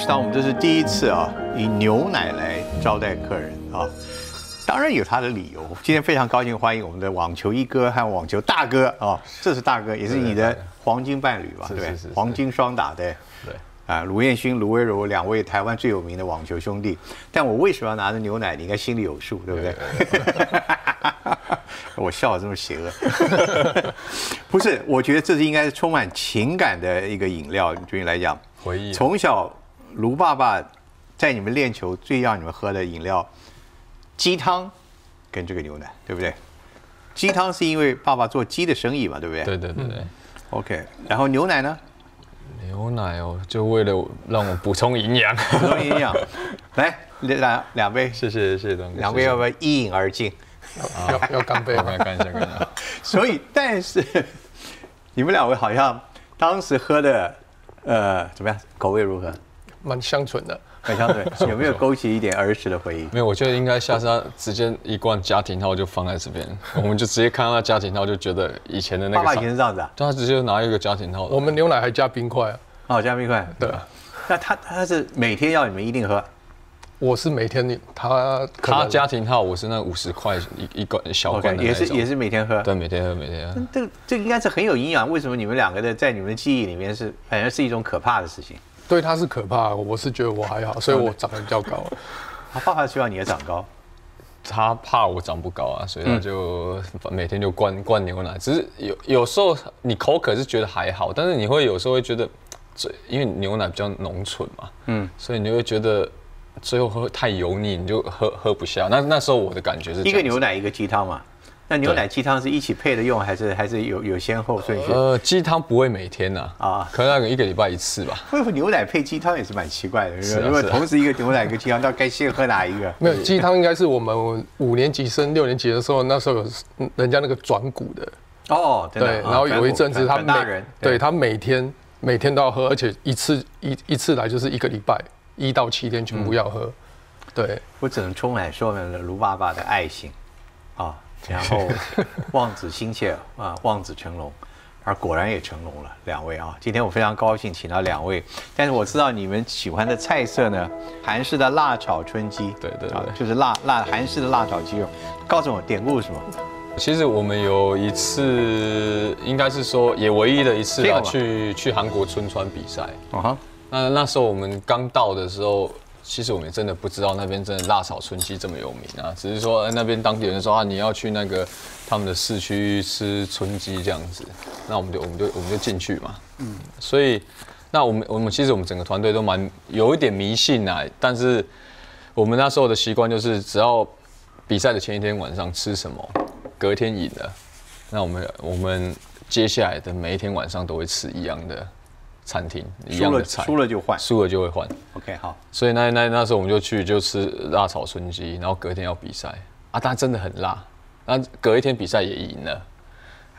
食堂我们这是第一次啊，以牛奶来招待客人啊，当然有他的理由。今天非常高兴欢迎我们的网球一哥和网球大哥啊，这是大哥，也是你的黄金伴侣吧？对，黄金双打的。对。啊，卢彦勋、卢威柔两位台湾最有名的网球兄弟，但我为什么要拿着牛奶？你应该心里有数，对不对？我笑得这么邪恶，不是？我觉得这是应该是充满情感的一个饮料，对你来讲，回忆。从小卢爸爸在你们练球最让你们喝的饮料，鸡汤跟这个牛奶，对不对？鸡汤是因为爸爸做鸡的生意嘛，对不对？对对对对。OK，然后牛奶呢？牛奶哦，就为了让我补充营养，补充营养。来，两两杯，谢谢谢谢东哥。两杯要不要一饮而尽？要要干杯，干干一下干一下。所以，但是你们两位好像当时喝的，呃，怎么样？口味如何？蛮香醇的。很香醇，有没有勾起一点儿时的回忆？没有，我觉得应该下次他直接一罐家庭套就放在这边，我们就直接看到他家庭套，就觉得以前的那个。爸爸以前是这样子啊？他直接拿一个家庭套。我们牛奶还加冰块啊？哦，加冰块。对。那他他是每天要你们一定喝？我是每天他他家庭套，我是那五十块一一罐小罐的也是也是每天喝。对，每天喝，每天喝。这这应该是很有营养。为什么你们两个的在你们的记忆里面是反而是一种可怕的事情？对他是可怕，我是觉得我还好，所以我长得比较高。他爸爸希望你也长高，他怕我长不高啊，所以他就每天就灌灌牛奶。只是有有时候你口渴是觉得还好，但是你会有时候会觉得，最因为牛奶比较浓醇嘛，嗯，所以你会觉得最后喝太油腻，你就喝喝不下。那那时候我的感觉是一个牛奶一个鸡汤嘛。那牛奶鸡汤是一起配着用，还是还是有有先后顺序？呃，鸡汤不会每天呐，啊，可能那个一个礼拜一次吧。会不会牛奶配鸡汤也是蛮奇怪的？如果同时一个牛奶一个鸡汤，那该先喝哪一个？没有鸡汤，应该是我们五年级升六年级的时候，那时候有人家那个转股的哦，对，然后有一阵子他每对他每天每天都要喝，而且一次一一次来就是一个礼拜一到七天全部要喝。对我只能充满说明了卢爸爸的爱心啊。然后望子心切啊，望子成龙，而果然也成龙了。两位啊，今天我非常高兴请到两位，但是我知道你们喜欢的菜色呢，韩式的辣炒春鸡，对对对，就是辣辣韩式的辣炒鸡肉。告诉我典故是什么？其实我们有一次，应该是说也唯一的一次啊，去去韩国春川比赛。啊哈，那那时候我们刚到的时候。其实我们真的不知道那边真的辣炒春鸡这么有名啊，只是说那边当地人说啊，你要去那个他们的市区吃春鸡这样子，那我们就我们就我们就进去嘛。嗯，所以那我们我们其实我们整个团队都蛮有一点迷信啊，但是我们那时候的习惯就是只要比赛的前一天晚上吃什么，隔天赢了，那我们我们接下来的每一天晚上都会吃一样的。餐厅一样的菜，输了就换，输了就会换。OK，好。所以那那那时候我们就去就吃辣炒春鸡，然后隔天要比赛啊，但真的很辣。那隔一天比赛也赢了，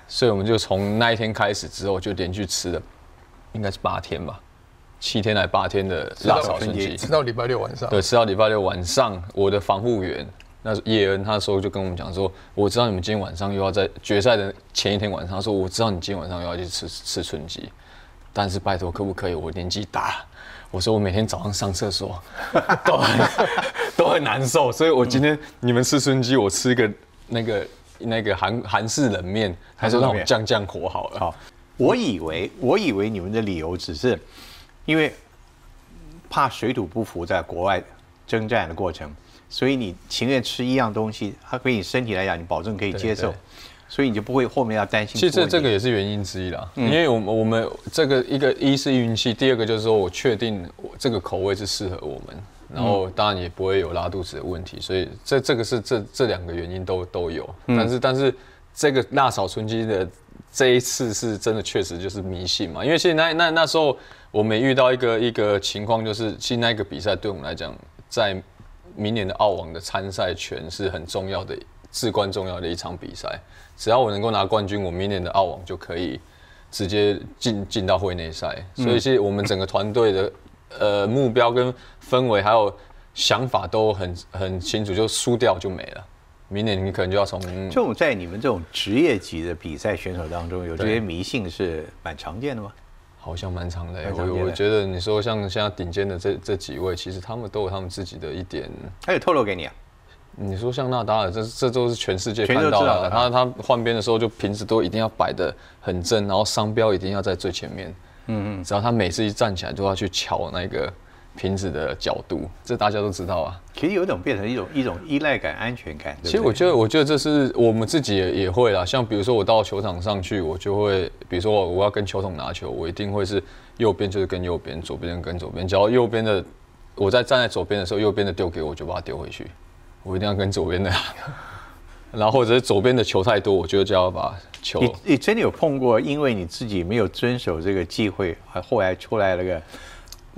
所以我们就从那一天开始之后就连续吃了，应该是八天吧，七天来八天的辣炒春鸡，吃到礼拜六晚上。对，吃到礼拜六晚上，我的防护员那叶恩，他说就跟我们讲说，我知道你们今天晚上又要在决赛的前一天晚上，他说我知道你今天晚上又要去吃吃春鸡。但是拜托，可不可以？我年纪大，我说我每天早上上厕所 都很 都很难受，所以我今天你们吃春鸡，我吃个那个那个韩韩式冷面，还是让我降降火好了。好，我以为我以为你们的理由只是因为怕水土不服，在国外征战的过程，所以你情愿吃一样东西，它对你身体来讲，你保证可以接受。所以你就不会后面要担心。其实这这个也是原因之一啦，因为我们我们这个一个一是运气，第二个就是说我确定我这个口味是适合我们，然后当然也不会有拉肚子的问题，所以这这个是这这两个原因都都有。但是但是这个辣炒春鸡的这一次是真的确实就是迷信嘛，因为其实那那那时候我们遇到一个一个情况，就是其实那个比赛对我们来讲，在明年的澳网的参赛权是很重要的。至关重要的一场比赛，只要我能够拿冠军，我明年的澳网就可以直接进进到会内赛。所以，其实我们整个团队的呃目标跟氛围还有想法都很很清楚，就输掉就没了。明年你可能就要从这种在你们这种职业级的比赛选手当中，有这些迷信是蛮常见的吗？好像蛮常的。我我觉得你说像现在顶尖的这这几位，其实他们都有他们自己的一点。他有透露给你啊？你说像纳达尔，这这都是全世界看到的。他他换边的时候，就瓶子都一定要摆的很正，然后商标一定要在最前面。嗯嗯。只要他每次一站起来，都要去瞧那个。瓶子的角度，这大家都知道啊。其实有一种变成一种一种依赖感、安全感。其实我觉得，我觉得这是我们自己也也会啦。像比如说，我到球场上去，我就会，比如说我我要跟球桶拿球，我一定会是右边就是跟右边，左边跟左边。只要右边的我在站在左边的时候，右边的丢给我，就把它丢回去。我一定要跟左边的。然后或者是左边的球太多，我觉得就要把球。你你真的有碰过，因为你自己没有遵守这个忌讳，后来出来那个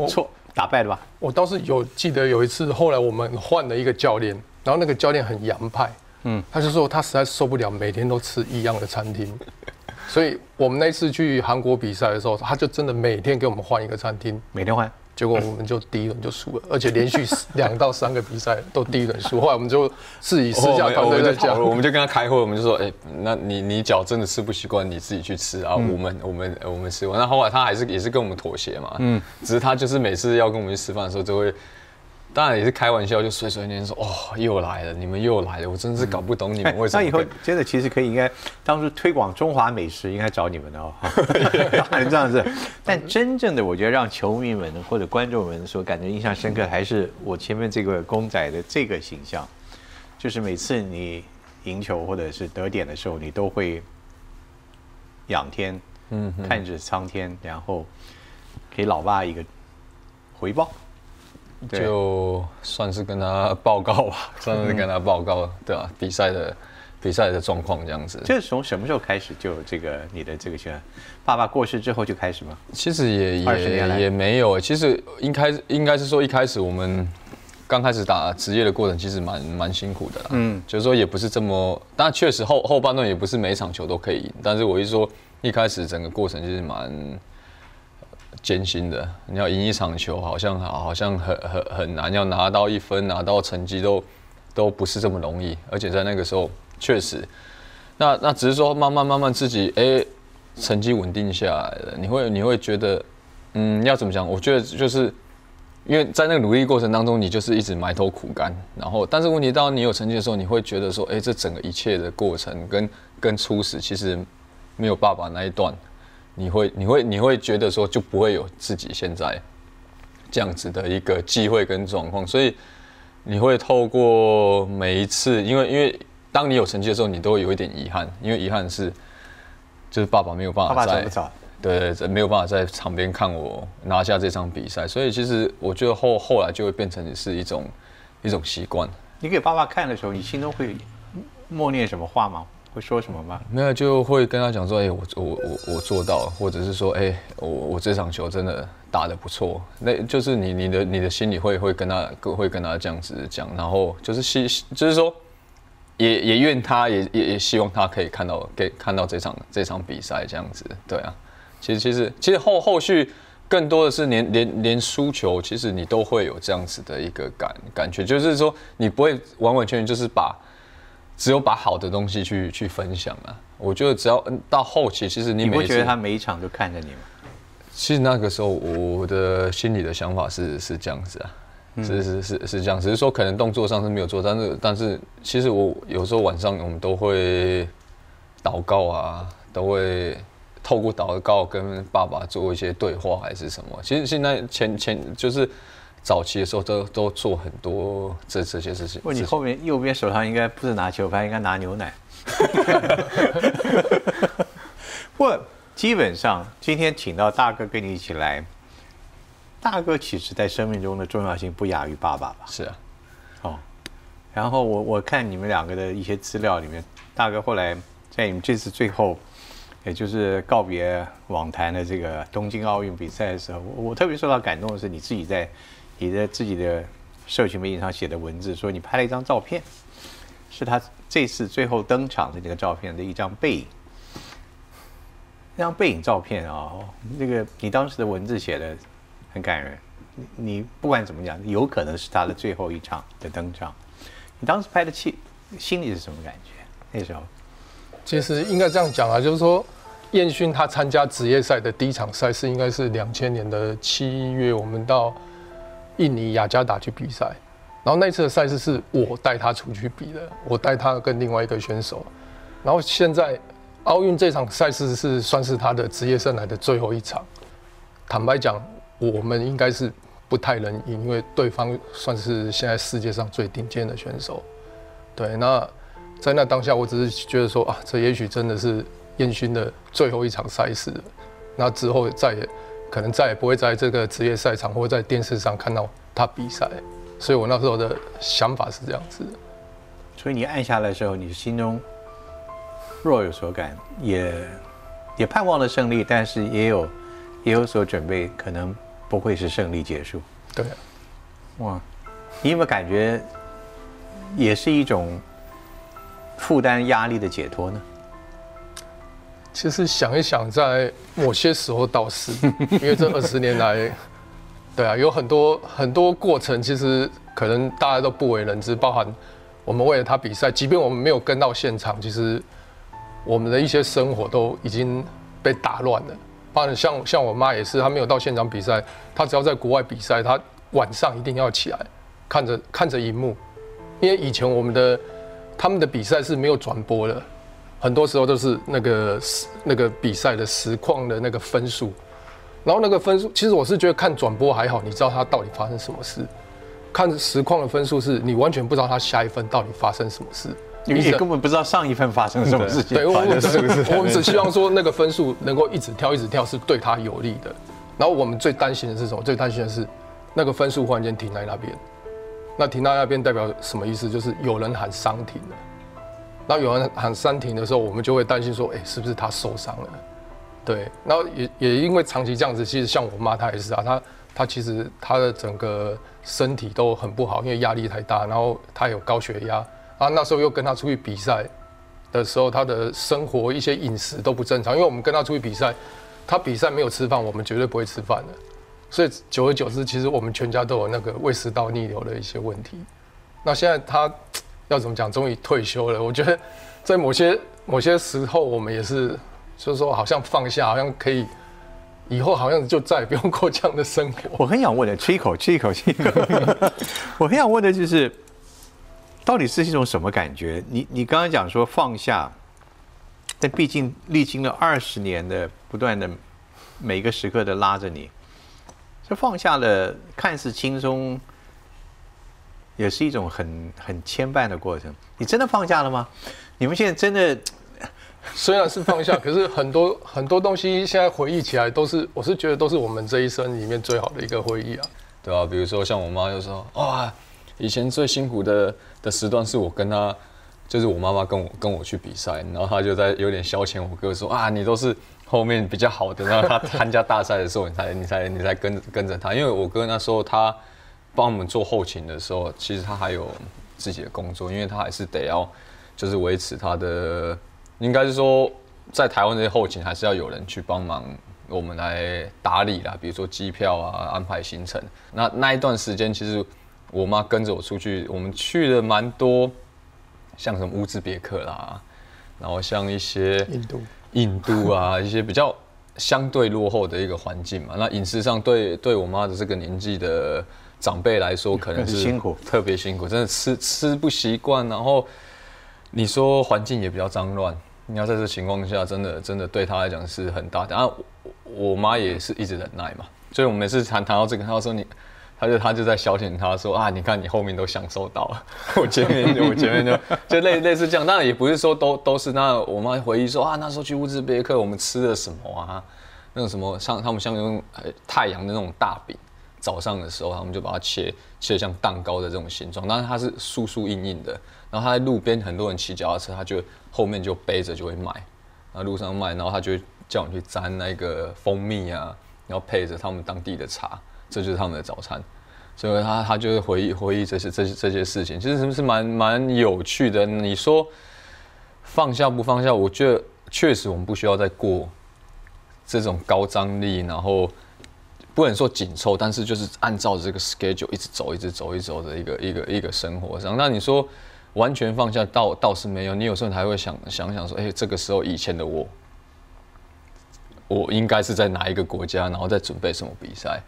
错。打败了吧？我倒是有记得有一次，后来我们换了一个教练，然后那个教练很洋派，嗯，他就说他实在受不了每天都吃一样的餐厅，所以我们那次去韩国比赛的时候，他就真的每天给我们换一个餐厅，每天换。结果我们就第一轮就输了，而且连续两到三个比赛都第一轮输。后来我们就自己私下团队在讲，我们就跟他开会，我们就说：“哎，那你你脚真的吃不习惯，你自己去吃啊。”我们我们我们吃完，那后来他还是也是跟我们妥协嘛。嗯，只是他就是每次要跟我们去吃饭的时候，就会。当然也是开玩笑，就碎碎念说：“哦，又来了，你们又来了，我真是搞不懂你们为什么。”那以后真的其实可以应该当初推广中华美食，应该找你们的哦。这样子，但真正的我觉得让球迷们或者观众们所感觉印象深刻，还是我前面这个公仔的这个形象，就是每次你赢球或者是得点的时候，你都会仰天，嗯，看着苍天，然后给老爸一个回报。就算是跟他报告吧，算是跟他报告，对吧？比赛的比赛的状况这样子。这是从什么时候开始就这个你的这个圈？爸爸过世之后就开始吗？其实也也也没有，其实应该应该是说一开始我们刚开始打职业的过程其实蛮蛮辛苦的，嗯，就是说也不是这么，但确实后后半段也不是每场球都可以赢，但是我一说一开始整个过程就是蛮。艰辛的，你要赢一场球，好像好像很很很难，要拿到一分，拿到成绩都都不是这么容易。而且在那个时候，确实，那那只是说慢慢慢慢自己哎，成绩稳定下来了，你会你会觉得，嗯，要怎么讲？我觉得就是因为在那个努力过程当中，你就是一直埋头苦干。然后，但是问题到你有成绩的时候，你会觉得说，哎，这整个一切的过程跟跟初始其实没有爸爸那一段。你会你会你会觉得说就不会有自己现在这样子的一个机会跟状况，所以你会透过每一次，因为因为当你有成绩的时候，你都会有一点遗憾，因为遗憾是就是爸爸没有办法在对对没有办法在场边看我拿下这场比赛，所以其实我觉得后后来就会变成是一种一种习惯。你给爸爸看的时候，你心中会默念什么话吗？会说什么吗？没有，就会跟他讲说，哎，我我我我做到，或者是说，哎，我我这场球真的打得不错。那就是你你的你的心里会会跟他会跟他这样子讲，然后就是希就是说，也也愿他也也也希望他可以看到给看到这场这场比赛这样子，对啊。其实其实其实后后续更多的是连连连输球，其实你都会有这样子的一个感感觉，就是说你不会完完全全就是把。只有把好的东西去去分享啊！我觉得只要到后期，其实你不觉得他每一场都看着你吗？其实那个时候我的心里的想法是是这样子啊，是是是是这样，只是说可能动作上是没有做，但是但是其实我有时候晚上我们都会祷告啊，都会透过祷告跟爸爸做一些对话还是什么。其实现在前前就是。早期的时候都都做很多这这些事情。问你后面右边手上应该不是拿球拍，应该拿牛奶。不，基本上今天请到大哥跟你一起来，大哥其实在生命中的重要性不亚于爸爸吧？是啊。哦，然后我我看你们两个的一些资料里面，大哥后来在你们这次最后，也就是告别网坛的这个东京奥运比赛的时候，我我特别受到感动的是你自己在。你的自己的社群媒体上写的文字说，你拍了一张照片，是他这次最后登场的那个照片的一张背影。那张背影照片啊，那个你当时的文字写的很感人。你不管怎么讲，有可能是他的最后一场的登场。你当时拍的气，心里是什么感觉？那时候，其实应该这样讲啊，就是说，彦勋他参加职业赛的第一场赛事应该是两千年的七月，我们到印尼雅加达去比赛，然后那次的赛事是我带他出去比的，我带他跟另外一个选手，然后现在奥运这场赛事是算是他的职业生涯的最后一场，坦白讲，我们应该是不太能赢，因为对方算是现在世界上最顶尖的选手，对，那在那当下，我只是觉得说啊，这也许真的是燕勋的最后一场赛事。了，那之后再也可能再也不会在这个职业赛场或在电视上看到他比赛，所以我那时候的想法是这样子的。所以你按下来的时候，你心中若有所感，也也盼望了胜利，但是也有也有所准备，可能不会是胜利结束。对，哇，你有没有感觉也是一种负担压力的解脱呢？其实想一想，在某些时候倒是，因为这二十年来，对啊，有很多很多过程，其实可能大家都不为人知，包含我们为了他比赛，即便我们没有跟到现场，其实我们的一些生活都已经被打乱了。包含像像我妈也是，她没有到现场比赛，她只要在国外比赛，她晚上一定要起来看着看着荧幕，因为以前我们的他们的比赛是没有转播的。很多时候都是那个那个比赛的实况的那个分数，然后那个分数，其实我是觉得看转播还好，你知道它到底发生什么事；看实况的分数是你完全不知道他下一分到底发生什么事，你也根本不知道上一分发生什么事情。对，我们只 我们只希望说那个分数能够一直跳一直跳是对他有利的。然后我们最担心的是什么？最担心的是那个分数忽然间停在那边，那停在那边代表什么意思？就是有人喊伤停了。然后有人喊三停的时候，我们就会担心说，哎，是不是他受伤了？对，然后也也因为长期这样子，其实像我妈她也是啊，她她其实她的整个身体都很不好，因为压力太大，然后她有高血压，啊那时候又跟她出去比赛的时候，她的生活一些饮食都不正常，因为我们跟她出去比赛，她比赛没有吃饭，我们绝对不会吃饭的，所以久而久之，其实我们全家都有那个胃食道逆流的一些问题。那现在她。要怎么讲？终于退休了。我觉得，在某些某些时候，我们也是，就是说，好像放下，好像可以，以后好像就再也不用过这样的生活。我很想问的，吹一口，吹一口气。我很想问的就是，到底是一种什么感觉？你你刚刚讲说放下，但毕竟历经了二十年的不断的每一个时刻的拉着你，这放下了，看似轻松。也是一种很很牵绊的过程。你真的放下了吗？你们现在真的 虽然是放下，可是很多很多东西现在回忆起来都是，我是觉得都是我们这一生里面最好的一个回忆啊。对啊，比如说像我妈就说：“哇，以前最辛苦的的时段是我跟她，就是我妈妈跟我跟我去比赛，然后她就在有点消遣我哥说啊，你都是后面比较好的，然后他参加大赛的时候，你才你才你才跟跟着他，因为我哥那时候他。”帮我们做后勤的时候，其实他还有自己的工作，因为他还是得要，就是维持他的，应该是说在台湾这些后勤还是要有人去帮忙我们来打理啦，比如说机票啊、安排行程。那那一段时间，其实我妈跟着我出去，我们去了蛮多，像什么乌兹别克啦，然后像一些印度、印度啊一些比较相对落后的一个环境嘛。那饮食上对对我妈的这个年纪的。长辈来说 可能是辛苦，特别辛苦，真的吃吃不习惯。然后你说环境也比较脏乱，你要在这情况下，真的真的对他来讲是很大的。然后我妈也是一直忍耐嘛，所以我们每次谈谈到这个，他说你，他就他就在消遣他说啊，你看你后面都享受到了，我前面就我前面就就类类似这样。当然也不是说都都是那我妈回忆说啊，那时候去乌兹别克我们吃了什么啊，那种什么像他们像用太阳的那种大饼。早上的时候，他们就把它切切像蛋糕的这种形状，但是它是酥酥硬硬的。然后他在路边，很多人骑脚踏车，他就后面就背着就会卖，那路上卖，然后他就叫你去沾那个蜂蜜啊，然后配着他们当地的茶，这就是他们的早餐。所以他他就会回忆回忆这些这些这些事情，其实是不是蛮蛮有趣的？你说放下不放下？我觉得确实我们不需要再过这种高张力，然后。不能说紧凑，但是就是按照这个 schedule 一直走，一直走，一直走的一个一个一个生活上。那你说完全放下，倒倒是没有。你有时候还会想想想说，哎，这个时候以前的我我应该是在哪一个国家，然后在准备什么比赛。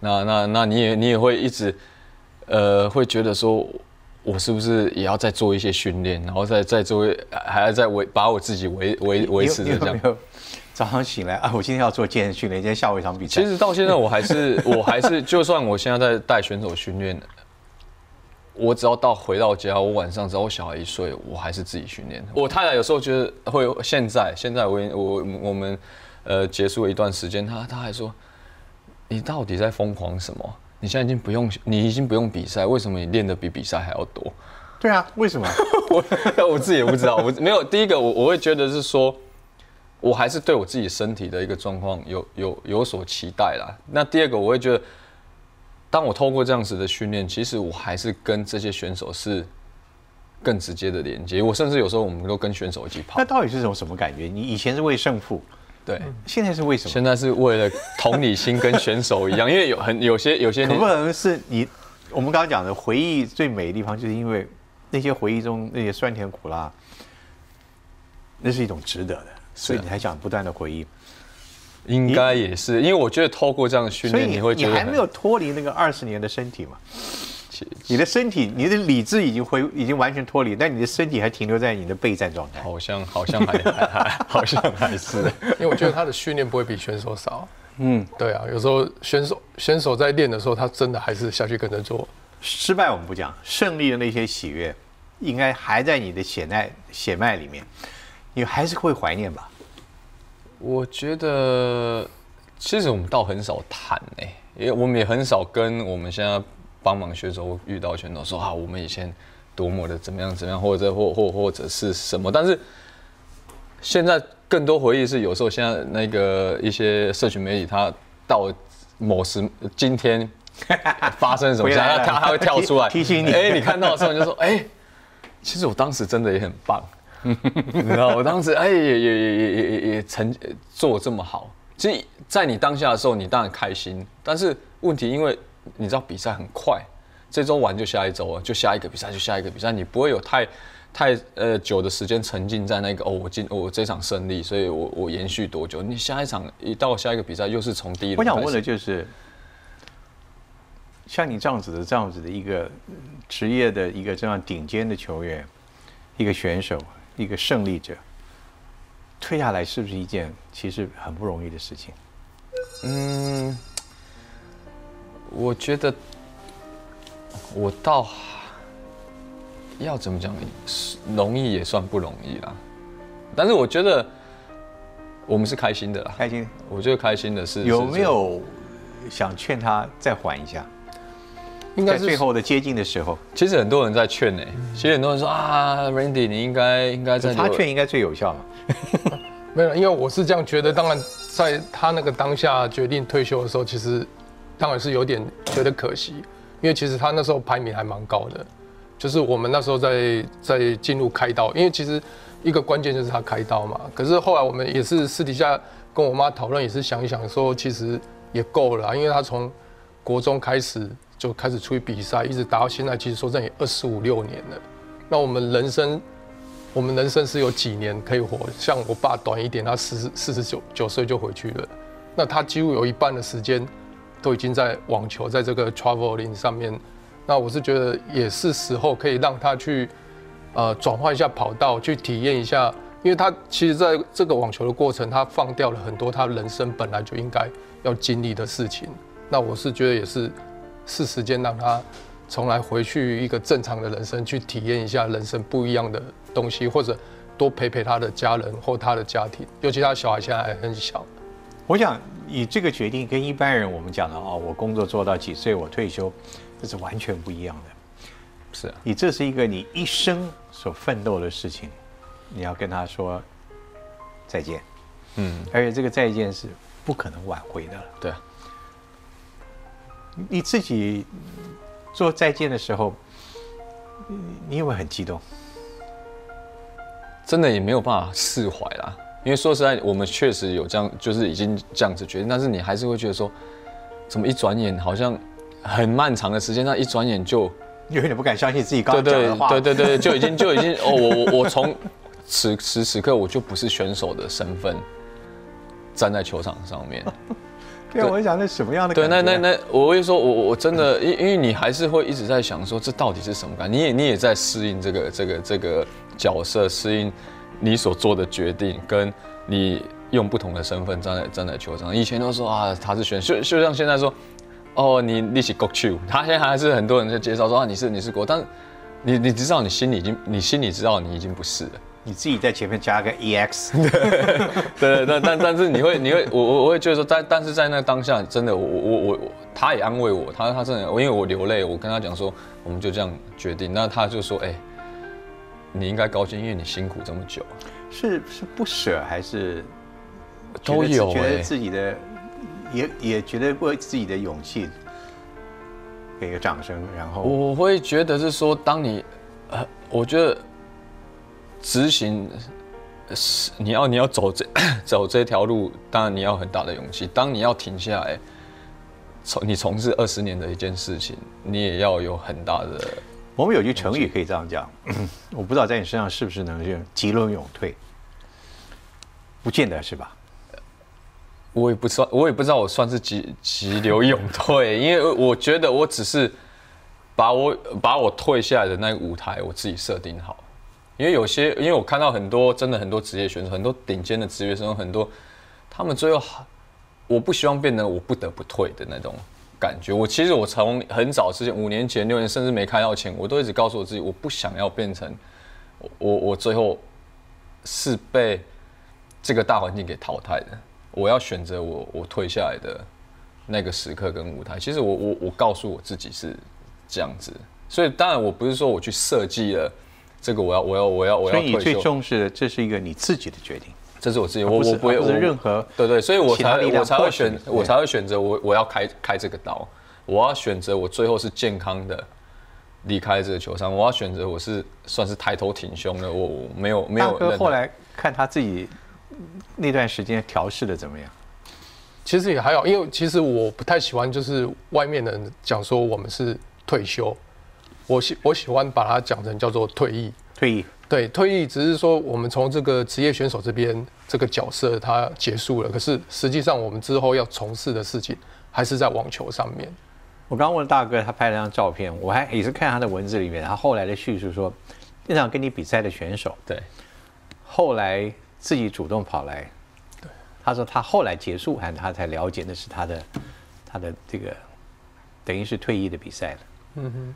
那那那你也你也会一直，呃，会觉得说，我是不是也要再做一些训练，然后再再做，还要再维把我自己维维维持着这样。早上醒来啊，我今天要做健身训练，今天下午一场比赛。其实到现在我还是 我还是，就算我现在在带选手训练，我只要到回到家，我晚上只要我小孩一睡，我还是自己训练。我太太有时候觉得会，现在现在我我我们呃结束了一段时间，她她还说。你到底在疯狂什么？你现在已经不用，你已经不用比赛，为什么你练的比比赛还要多？对啊，为什么？我 我自己也不知道。我没有第一个，我我会觉得是说，我还是对我自己身体的一个状况有有有所期待啦。那第二个，我会觉得，当我透过这样子的训练，其实我还是跟这些选手是更直接的连接。我甚至有时候我们都跟选手一起跑。那到底是种什么感觉？你以前是为胜负。对，现在是为什么？现在是为了同理心跟选手一样，因为有很有些有些可不可能是你？我们刚刚讲的回忆最美的地方，就是因为那些回忆中那些酸甜苦辣，那是一种值得的，所以你才想不断的回忆。应该也是，因为我觉得透过这样的训练，你会觉得你还没有脱离那个二十年的身体嘛？你的身体，你的理智已经回，已经完全脱离，但你的身体还停留在你的备战状态。好像，好像还还，好像还是。因为我觉得他的训练不会比选手少。嗯，对啊，有时候选手选手在练的时候，他真的还是下去跟着做。失败我们不讲，胜利的那些喜悦，应该还在你的血脉血脉里面，你还是会怀念吧？我觉得，其实我们倒很少谈诶，因为我们也很少跟我们现在。帮忙选手遇到选手说啊，我们以前多么的怎么样怎么样，或者或或或者是什么？但是现在更多回忆是有时候现在那个一些社群媒体，它到某时今天 发生什么，他他会跳出来 提醒你。哎，你看到的时候你就说，哎，其实我当时真的也很棒，你知道，我当时哎也也也也也也成做这么好。其实，在你当下的时候，你当然开心，但是问题因为。你知道比赛很快，这周完就下一周了，就下一个比赛就下一个比赛，你不会有太太呃久的时间沉浸在那个哦，我今我这场胜利，所以我我延续多久？你下一场一到下一个比赛又是从第一。我想问的就是，像你这样子的这样子的一个职业的一个这样顶尖的球员，一个选手，一个胜利者，退下来是不是一件其实很不容易的事情？嗯。我觉得我倒要怎么讲，容易也算不容易啦。但是我觉得我们是开心的啦，开心。我觉得开心的是有没有想劝他再缓一下？应该是最后的接近的时候。其实很多人在劝呢，其实很多人说啊，Randy，你应该应该在他劝应该最有效嘛。没有，因为我是这样觉得。当然，在他那个当下决定退休的时候，其实。当然是有点觉得可惜，因为其实他那时候排名还蛮高的，就是我们那时候在在进入开刀，因为其实一个关键就是他开刀嘛。可是后来我们也是私底下跟我妈讨论，也是想一想说，其实也够了，因为他从国中开始就开始出去比赛，一直打到现在，其实说真也二十五六年了。那我们人生，我们人生是有几年可以活？像我爸短一点，他四四十九九岁就回去了，那他几乎有一半的时间。都已经在网球在这个 traveling 上面，那我是觉得也是时候可以让他去，呃，转换一下跑道，去体验一下，因为他其实在这个网球的过程，他放掉了很多他人生本来就应该要经历的事情。那我是觉得也是是时间让他重来回去一个正常的人生，去体验一下人生不一样的东西，或者多陪陪他的家人或他的家庭，尤其他小孩现在还很小。我想你这个决定跟一般人我们讲的哦，我工作做到几岁我退休，这是完全不一样的。是你这是一个你一生所奋斗的事情，你要跟他说再见。嗯，而且这个再见是不可能挽回的。对啊。你自己做再见的时候，你有没有很激动？真的也没有办法释怀啦。因为说实在，我们确实有这样，就是已经这样子决定，但是你还是会觉得说，怎么一转眼好像很漫长的时间，那一转眼就有点不敢相信自己刚刚讲的话。对对对，就已经就已经哦，我我我从此时此刻我就不是选手的身份，站在球场上面。对啊，我想那什么样的对，感觉？那那那，我会说，我我我真的，因因为你还是会一直在想说，这到底是什么感？你也你也在适应这个这个这个角色，适应你所做的决定，跟你用不同的身份站在站在球场。以前都说啊，他是选，就就像现在说，哦，你你是国球，他现在还是很多人在介绍说啊，你是你是国，但你你知道你心里已经你心里知道你已经不是了。你自己在前面加个 ex，对，但但但是你会你会我我我会觉得说，在但是在那当下，真的我我我我，他也安慰我，他他真的，我因为我流泪，我跟他讲说，我们就这样决定，那他就说，哎、你应该高兴，因为你辛苦这么久，是是不舍还是都有觉得哎自己的也也觉得为自己的勇气给个掌声，然后我会觉得是说，当你，呃，我觉得执行呃是你要你要走这 走这条路，当然你要很大的勇气。当你要停下来，从你从事二十年的一件事情，你也要有很大的。我们有句成语可以这样讲，我不知道在你身上是不是能用急流勇退，不见得是吧？我也不算，我也不知道我算是急急流勇退，因为我觉得我只是把我把我退下来的那个舞台我自己设定好。因为有些，因为我看到很多真的很多职业选手，很多顶尖的职业选手，很多他们最后，我不希望变成我不得不退的那种感觉。我其实我从很早之前，五年前、六年甚至没开到前，我都一直告诉我自己，我不想要变成我我最后是被这个大环境给淘汰的。我要选择我我退下来的那个时刻跟舞台。其实我我我告诉我自己是这样子，所以当然我不是说我去设计了这个我要我要我要我要所以你最重视的，这是一个你自己的决定，这是我自己，我我不会而不是我任何对对，所以我才我才会选我才会选择我我要开开这个刀，我要选择我最后是健康的离开这个球场，我要选择我是算是抬头挺胸的，我我没有没有任何。哥后来看他自己那段时间调试的怎么样？其实也还好，因为其实我不太喜欢就是外面的人讲说我们是退休，我喜我喜欢把它讲成叫做退役。退役对，退役只是说我们从这个职业选手这边这个角色它结束了，可是实际上我们之后要从事的事情还是在网球上面。我刚问大哥，他拍了张照片，我还也是看他的文字里面，他后来的叙述说，那场跟你比赛的选手，对后来自己主动跑来，对他说他后来结束，还他才了解那是他的他的这个等于是退役的比赛了。嗯哼，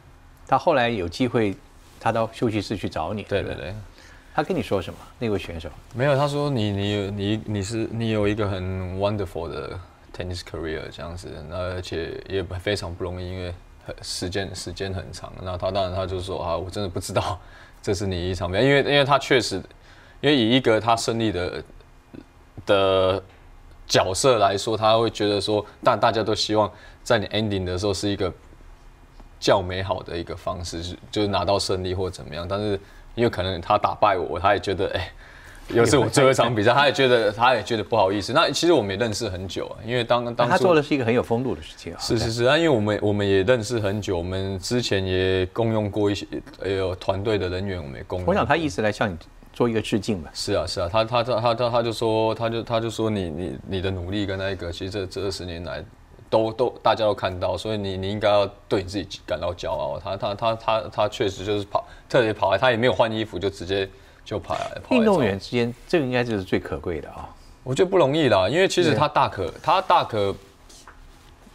他后来有机会，他到休息室去找你。对对对。他跟你说什么？那位选手？没有，他说你你你你是你有一个很 wonderful 的 tennis career 这样子，那而且也非常不容易，因为很时间时间很长。那他当然他就说啊，我真的不知道 这是你一场比赛，因为因为他确实，因为以一个他胜利的的角色来说，他会觉得说，但大家都希望在你 ending 的时候是一个较美好的一个方式，是就是拿到胜利或怎么样。但是因为可能他打败我，他也觉得哎。又是我最后一场比赛，他也觉得他也觉得不好意思。那其实我们也认识很久啊，因为当当他做的是一个很有风度的事情啊。是是是那，因为我们我们也认识很久，我们之前也共用过一些哎呦团队的人员，我们也共用。我想他意思来向你做一个致敬吧。是啊是啊，他他他他他他就说他就他就说你你你的努力跟那个，其实这这二十年来都都大家都看到，所以你你应该要对你自己感到骄傲。他他他他他确实就是跑特别跑来，他也没有换衣服就直接就跑来。运动员之间，这个应该就是最可贵的啊。我觉得不容易啦，因为其实他大可他大可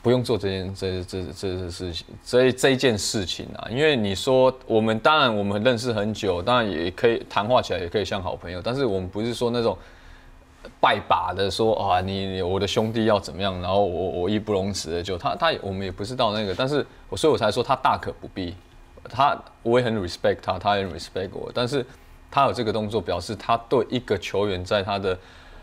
不用做这件这这这这事情这这一件事情啊，因为你说我们当然我们认识很久，当然也可以谈话起来也可以像好朋友，但是我们不是说那种拜把的说啊你我的兄弟要怎么样，然后我我义不容辞的就他他我们也不是到那个，但是我所以我才说他大可不必，他我也很 respect 他，他也很 respect 我，但是他有这个动作，表示他对一个球员在他的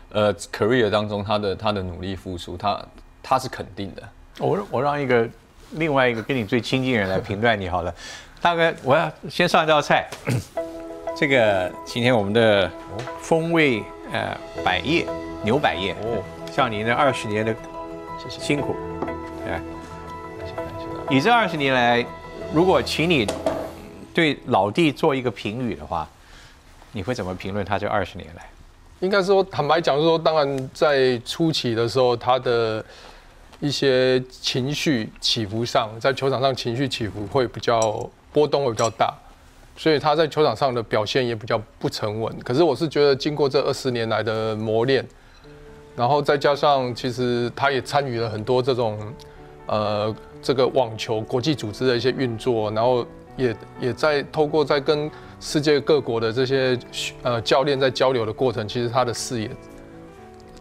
呃 career 当中，他的他的努力付出，他他是肯定的。我我让一个另外一个跟你最亲近的人来评断你好了。大概，我要先上一道菜。这个今天我们的风味呃百叶牛百叶哦，像你那二十年的谢谢，辛苦，哎，感谢感谢。你这二十年来，如果请你对老弟做一个评语的话，你会怎么评论他这二十年来？应该说坦白讲说，当然在初期的时候，他的一些情绪起伏上，在球场上情绪起伏会比较波动会比较大，所以他在球场上的表现也比较不沉稳。可是我是觉得，经过这二十年来的磨练，然后再加上其实他也参与了很多这种呃这个网球国际组织的一些运作，然后也也在透过在跟世界各国的这些呃教练在交流的过程，其实他的视野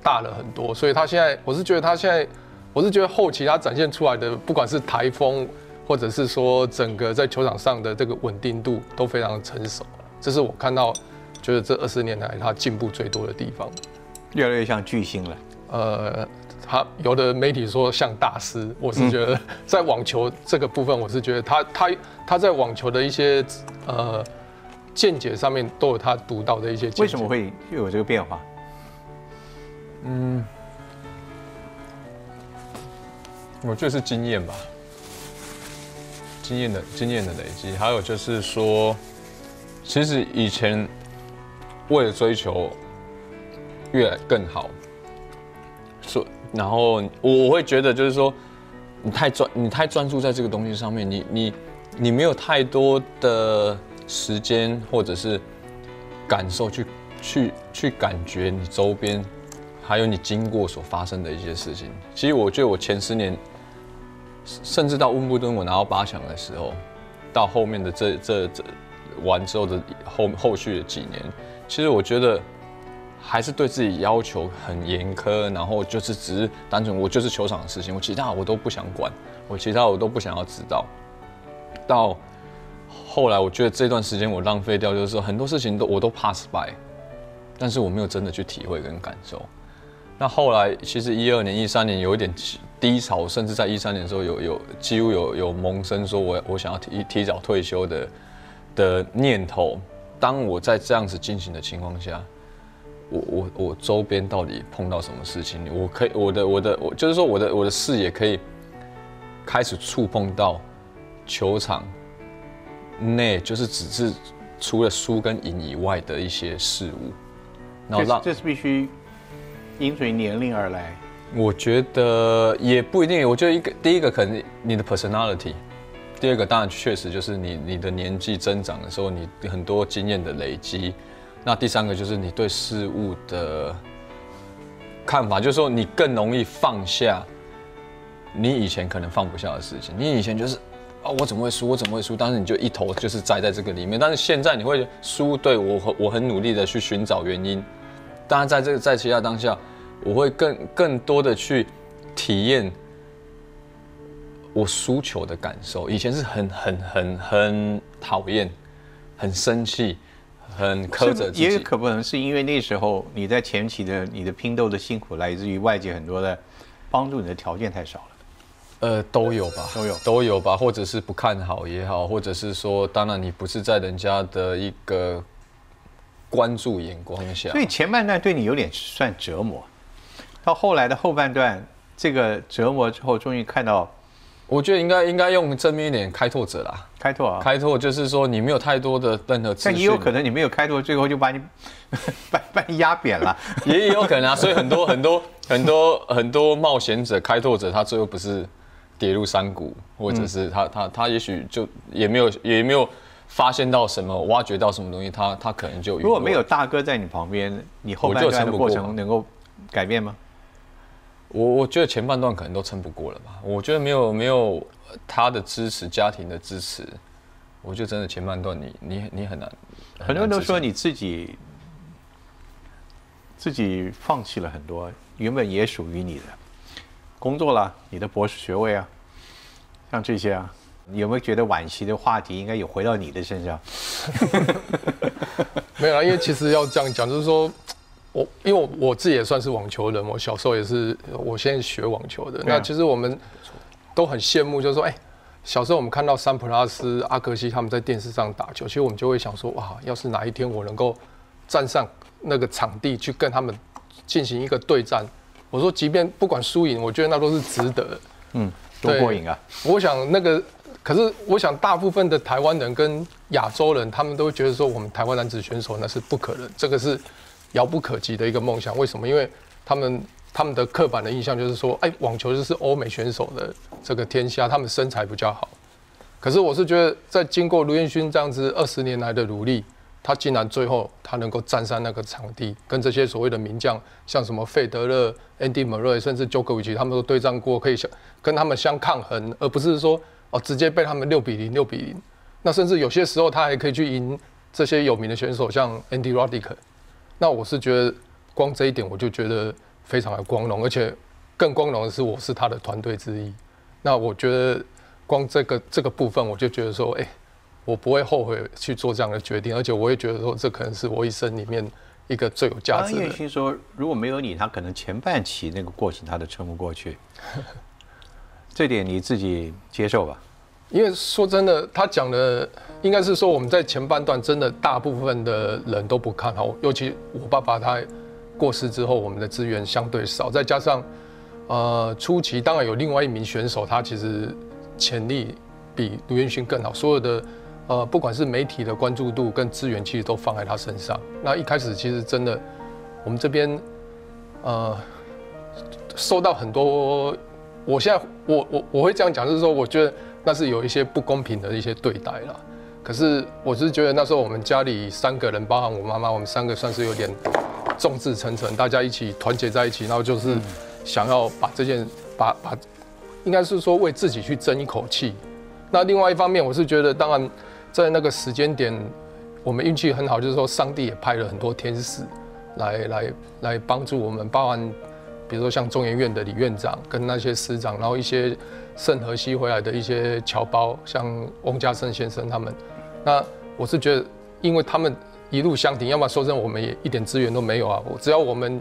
大了很多，所以他现在我是觉得他现在。我是觉得后期他展现出来的，不管是台风，或者是说整个在球场上的这个稳定度都非常成熟，这是我看到觉得这二十年来他进步最多的地方，越来越像巨星了。呃，他有的媒体说像大师，我是觉得在网球这个部分，我是觉得他他他在网球的一些呃见解上面都有他独到的一些。为什么会有这个变化？嗯。我觉得是经验吧，经验的经验的累积，还有就是说，其实以前为了追求越来更好，所然后我会觉得就是说，你太专你太专注在这个东西上面，你你你没有太多的时间或者是感受去去去感觉你周边还有你经过所发生的一些事情。其实我觉得我前十年。甚至到温布顿我拿到八强的时候，到后面的这这这完之后的后后续的几年，其实我觉得还是对自己要求很严苛，然后就是只是单纯我就是球场的事情，我其他我都不想管，我其他我都不想要知道。到后来我觉得这段时间我浪费掉，就是说很多事情都我都 pass by，但是我没有真的去体会跟感受。那后来其实一二年、一三年有一点低潮，甚至在一三年的时候有有几乎有有萌生说我我想要提提早退休的的念头。当我在这样子进行的情况下，我我我周边到底碰到什么事情？我可以我的我的我就是说我的我的视野可以开始触碰到球场内，就是只是除了输跟赢以外的一些事物。然后让这是必须。因随年龄而来，我觉得也不一定。我觉得一个第一个可能你的 personality，第二个当然确实就是你你的年纪增长的时候，你很多经验的累积。那第三个就是你对事物的看法，就是说你更容易放下你以前可能放不下的事情。你以前就是啊，我怎么会输？我怎么会输？但是你就一头就是栽在这个里面。但是现在你会输，对我很我很努力的去寻找原因。当然，在这个在其他当下，我会更更多的去体验我输球的感受。以前是很很很很讨厌，很生气，很苛责自己。也可不能是因为那时候你在前期的你的拼斗的辛苦，来自于外界很多的帮助你的条件太少了。呃，都有吧，都有都有吧，或者是不看好也好，或者是说，当然你不是在人家的一个。关注眼光下，所以前半段对你有点算折磨，到后来的后半段，这个折磨之后，终于看到，我觉得应该应该用正面一点，开拓者啦，开拓啊，开拓就是说你没有太多的任何，但也有可能你没有开拓，最后就把你 把把你压扁了，也有可能啊，所以很多很多很多很多冒险者、开拓者，他最后不是跌入山谷，或者是他他他也许就也没有也没有。发现到什么，挖掘到什么东西，他他可能就如果没有大哥在你旁边，你后半段的过程能够改变吗？我我觉得前半段可能都撑不过了吧。我觉得没有没有他的支持，家庭的支持，我觉得真的前半段你你你很难。很多人都说你自己自己放弃了很多原本也属于你的工作啦，你的博士学位啊，像这些啊。你有没有觉得惋惜的话题应该有回到你的身上？没有啊，因为其实要这样讲，就是说，我因为我我自己也算是网球人，我小时候也是，我现在学网球的。那其实我们都很羡慕，就是说，哎，小时候我们看到三普拉斯、阿格西他们在电视上打球，其实我们就会想说，哇，要是哪一天我能够站上那个场地去跟他们进行一个对战，我说，即便不管输赢，我觉得那都是值得。嗯，多过瘾啊！我想那个。可是，我想大部分的台湾人跟亚洲人，他们都会觉得说，我们台湾男子选手那是不可能，这个是遥不可及的一个梦想。为什么？因为他们他们的刻板的印象就是说，哎，网球就是欧美选手的这个天下，他们身材比较好。可是我是觉得，在经过卢彦勋这样子二十年来的努力，他竟然最后他能够站上那个场地，跟这些所谓的名将，像什么费德勒、Andy Murray，甚至 Djokovic，他们都对战过，可以相跟他们相抗衡，而不是说哦直接被他们六比零、六比零。那甚至有些时候他还可以去赢这些有名的选手，像 Andy Roddick。那我是觉得光这一点我就觉得非常的光荣，而且更光荣的是我是他的团队之一。那我觉得。光这个这个部分，我就觉得说，哎，我不会后悔去做这样的决定，而且我也觉得说，这可能是我一生里面一个最有价值的。叶欣说，如果没有你，他可能前半期那个过程他都撑不过去。这点你自己接受吧。因为说真的，他讲的应该是说，我们在前半段真的大部分的人都不看好，尤其我爸爸他过世之后，我们的资源相对少，再加上呃初期当然有另外一名选手，他其实。潜力比卢彦勋更好，所有的呃，不管是媒体的关注度跟资源，其实都放在他身上。那一开始其实真的，我们这边呃，受到很多，我现在我我我会这样讲，就是说，我觉得那是有一些不公平的一些对待啦。可是我是觉得那时候我们家里三个人，包含我妈妈，我们三个算是有点众志成城，大家一起团结在一起，然后就是想要把这件把把。应该是说为自己去争一口气。那另外一方面，我是觉得，当然在那个时间点，我们运气很好，就是说上帝也派了很多天使来来来帮助我们，包含比如说像中研院的李院长跟那些师长，然后一些圣河西回来的一些侨胞，像翁家胜先生他们。那我是觉得，因为他们一路相挺，要么说真，我们也一点资源都没有啊。只要我们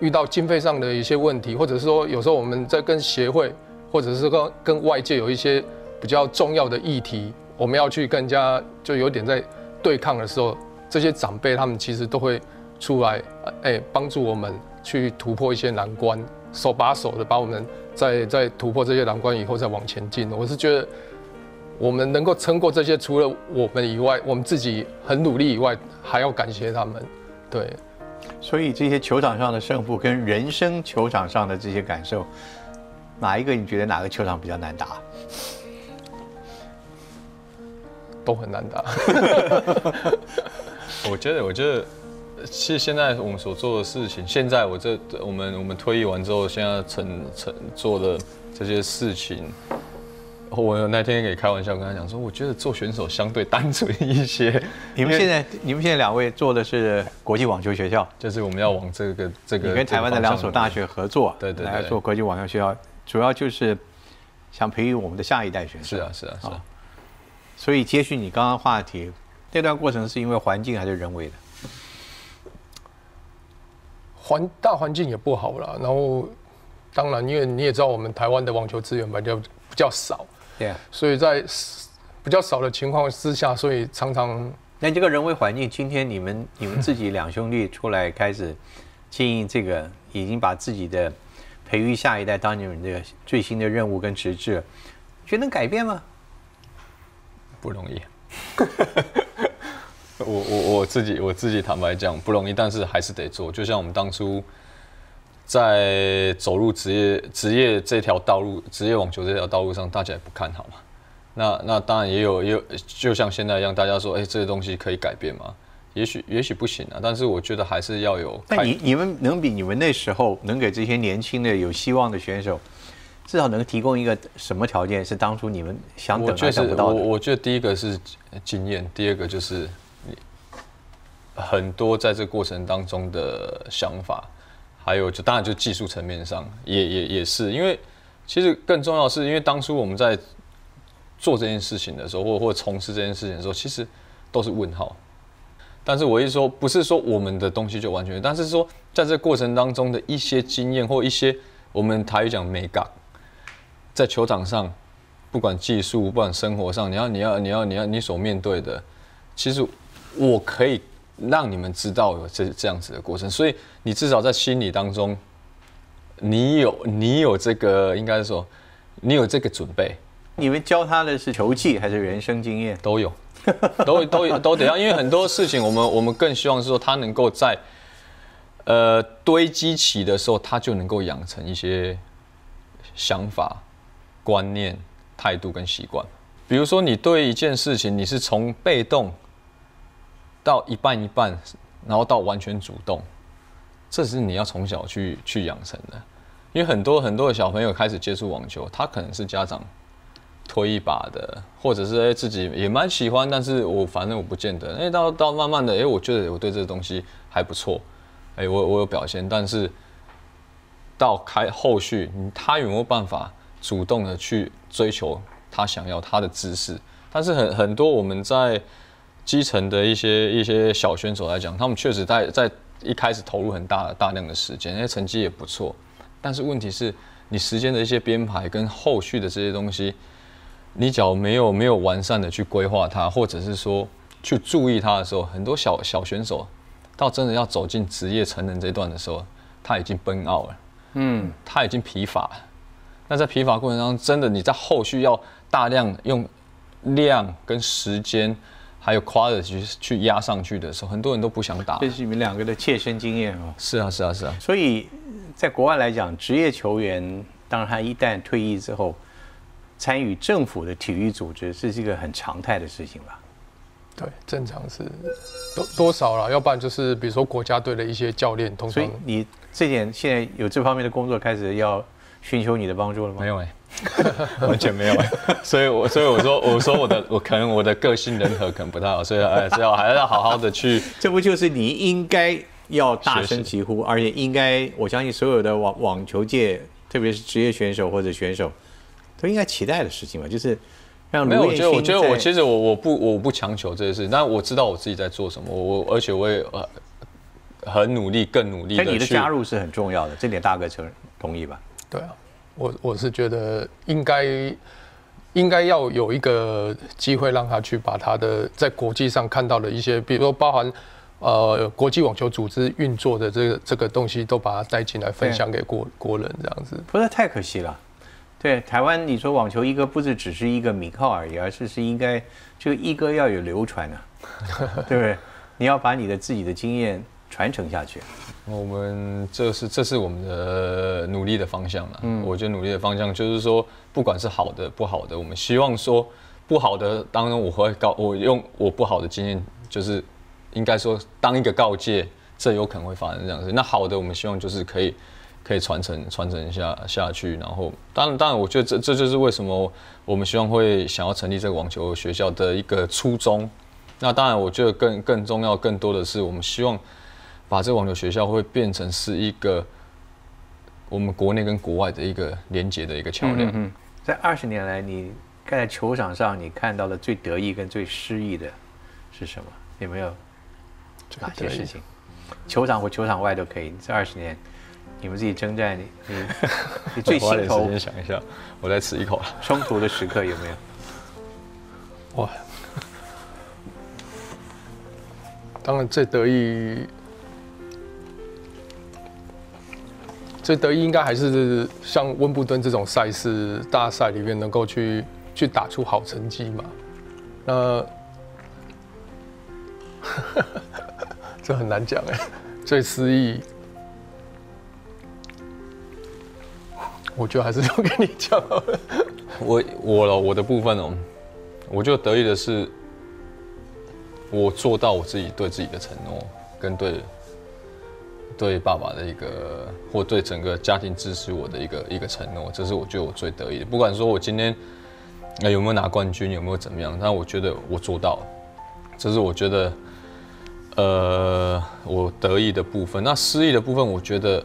遇到经费上的一些问题，或者是说有时候我们在跟协会。或者是跟跟外界有一些比较重要的议题，我们要去更加就有点在对抗的时候，这些长辈他们其实都会出来，哎，帮助我们去突破一些难关，手把手的把我们在在突破这些难关以后再往前进。我是觉得我们能够撑过这些，除了我们以外，我们自己很努力以外，还要感谢他们。对，所以这些球场上的胜负跟人生球场上的这些感受。哪一个你觉得哪个球场比较难打？都很难打。我觉得，我觉得，其实现在我们所做的事情，现在我这我们我们退役完之后，现在成成做的这些事情，我那天也开玩笑跟他讲说，我觉得做选手相对单纯一些。你们现在你们现在两位做的是国际网球学校，就是我们要往这个这个，你跟台湾的两所大学合作，对对，来做国际网球学校。主要就是想培育我们的下一代选手。是啊，是啊，是啊。所以接续你刚刚话题，这段过程是因为环境还是人为的？环大环境也不好了，然后当然，因为你也知道，我们台湾的网球资源比较比较少，对。所以在比较少的情况之下，所以常常那这个人为环境，今天你们你们自己两兄弟出来开始经营这个，已经把自己的。培育下一代当你们的最新的任务跟职责，觉得能改变吗？不容易。我我我自己我自己坦白讲不容易，但是还是得做。就像我们当初在走入职业职业这条道路，职业网球这条道路上，大家也不看好嘛。那那当然也有也有，就像现在一样，大家说，哎，这些东西可以改变吗？也许也许不行啊，但是我觉得还是要有。但你你们能比你们那时候能给这些年轻的有希望的选手，至少能提供一个什么条件？是当初你们想等还想不到的？我我觉得第一个是经验，第二个就是你很多在这过程当中的想法，还有就当然就技术层面上也也也是，因为其实更重要是因为当初我们在做这件事情的时候，或或从事这件事情的时候，其实都是问号。但是我一说，不是说我们的东西就完全，但是说在这过程当中的一些经验或一些我们台语讲美感，在球场上，不管技术，不管生活上，你要你要你要你要你所面对的，其实我可以让你们知道有这这样子的过程，所以你至少在心理当中，你有你有这个应该说，你有这个准备。你们教他的是球技还是人生经验？都有。都都都得要，因为很多事情，我们我们更希望是说他能够在呃堆积起的时候，他就能够养成一些想法、观念、态度跟习惯。比如说，你对一件事情，你是从被动到一半一半，然后到完全主动，这是你要从小去去养成的。因为很多很多的小朋友开始接触网球，他可能是家长推一把的，或者是哎自己也蛮喜欢，但是我反正我不见得。哎，到到慢慢的，哎，我觉得我对这个东西还不错，哎，我我有表现，但是到开后续，他有没有办法主动的去追求？他想要他的姿势，但是很很多我们在基层的一些一些小选手来讲，他们确实在在一开始投入很大大量的时间，那成绩也不错。但是问题是，你时间的一些编排跟后续的这些东西，你只要没有没有完善的去规划它，或者是说去注意它的时候，很多小小选手到真的要走进职业成人这段的时候，他已经崩奥了，嗯，他已经疲乏了。那在疲乏过程当中，真的你在后续要大量用量跟时间，还有 quality 去去压上去的时候，很多人都不想打。这是你们两个的切身经验啊。是啊，是啊，是啊。所以在国外来讲，职业球员，当然他一旦退役之后，参与政府的体育组织，这是一个很常态的事情吧？对，正常是多多少了，要不然就是比如说国家队的一些教练，通常。所以你这点现在有这方面的工作开始要寻求你的帮助了吗？没有哎。完全没有，所以，我所以我说，我说我的，我可能我的个性人和可能不太好，所以，哎，只要还是要好好的去。这不就是你应该要大声疾呼，而且应该，我相信所有的网网球界，特别是职业选手或者选手，都应该期待的事情嘛，就是让没有，我觉得，我觉得我其实我我不我不强求这些事，但我知道我自己在做什么，我而且我也呃很努力，更努力。但你的加入是很重要的，这点大哥承同意吧？对啊。我我是觉得应该应该要有一个机会让他去把他的在国际上看到的一些，比如说包含呃国际网球组织运作的这个这个东西，都把它带进来分享给国国人这样子。不是太可惜了。对台湾，你说网球一哥不是只是一个名号而已，而是是应该这个一哥要有流传啊，对不对？你要把你的自己的经验传承下去。我们这是这是我们的努力的方向了。嗯，我觉得努力的方向就是说，不管是好的不好的，我们希望说不好的当中，我会告我用我不好的经验，就是应该说当一个告诫，这有可能会发生这样子。那好的，我们希望就是可以可以传承传承下下去。然后，当然当然，我觉得这这就是为什么我们希望会想要成立这个网球学校的一个初衷。那当然，我觉得更更重要更多的是，我们希望。把这网球学校会变成是一个我们国内跟国外的一个连接的一个桥梁。嗯，在二十年来，你在球场上你看到的最得意跟最失意的是什么？有没有哪些事情？球场或球场外都可以。这二十年，你们自己征战，你你 你最心头。时间想一下，我再吃一口。冲突的时刻有没有？哇！当然最得意。最得意应该还是像温布顿这种赛事大赛里面能够去去打出好成绩嘛？那 这很难讲哎。最失意，我觉得还是留给你讲。我我了我的部分哦，我就得意的是，我做到我自己对自己的承诺跟对。对爸爸的一个，或对整个家庭支持我的一个一个承诺，这是我觉得我最得意的。不管说我今天有没有拿冠军，有没有怎么样，但我觉得我做到了，这是我觉得呃我得意的部分。那失意的部分，我觉得，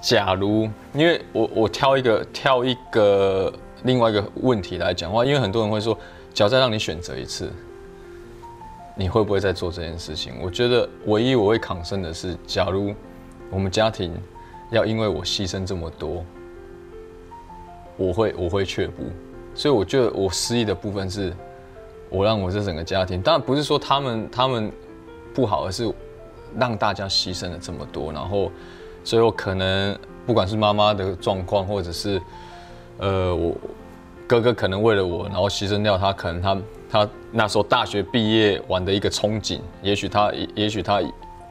假如因为我我挑一个挑一个另外一个问题来讲话，因为很多人会说，只要再让你选择一次。你会不会再做这件事情？我觉得唯一我会抗生的是，假如我们家庭要因为我牺牲这么多，我会我会却步。所以我觉得我失意的部分是，我让我这整个家庭，当然不是说他们他们不好，而是让大家牺牲了这么多，然后最后可能不管是妈妈的状况，或者是呃我哥哥可能为了我，然后牺牲掉他，可能他。他那时候大学毕业完的一个憧憬，也许他，也许他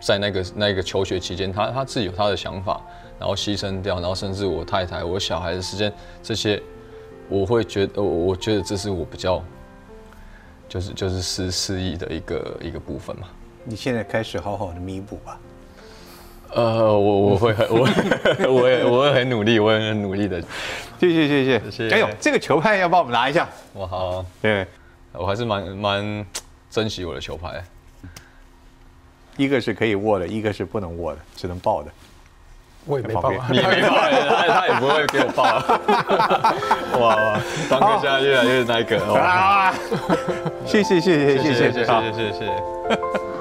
在那个那个求学期间，他他自己有他的想法，然后牺牲掉，然后甚至我太太、我小孩的时间这些，我会觉得，我我觉得这是我比较，就是就是失失意的一个一个部分嘛。你现在开始好好的弥补吧。呃，我我会很我我也我会很努力，我也很努力的。谢谢谢谢谢谢哎呦，这个球拍要帮我们拿一下。我好，对，我还是蛮蛮珍惜我的球拍。一个是可以握的，一个是不能握的，只能抱的。我也没办法你。也没抱，他他也不会给我抱。哇哇，当哥现在越来越那个。谢谢谢谢谢谢谢谢谢谢谢。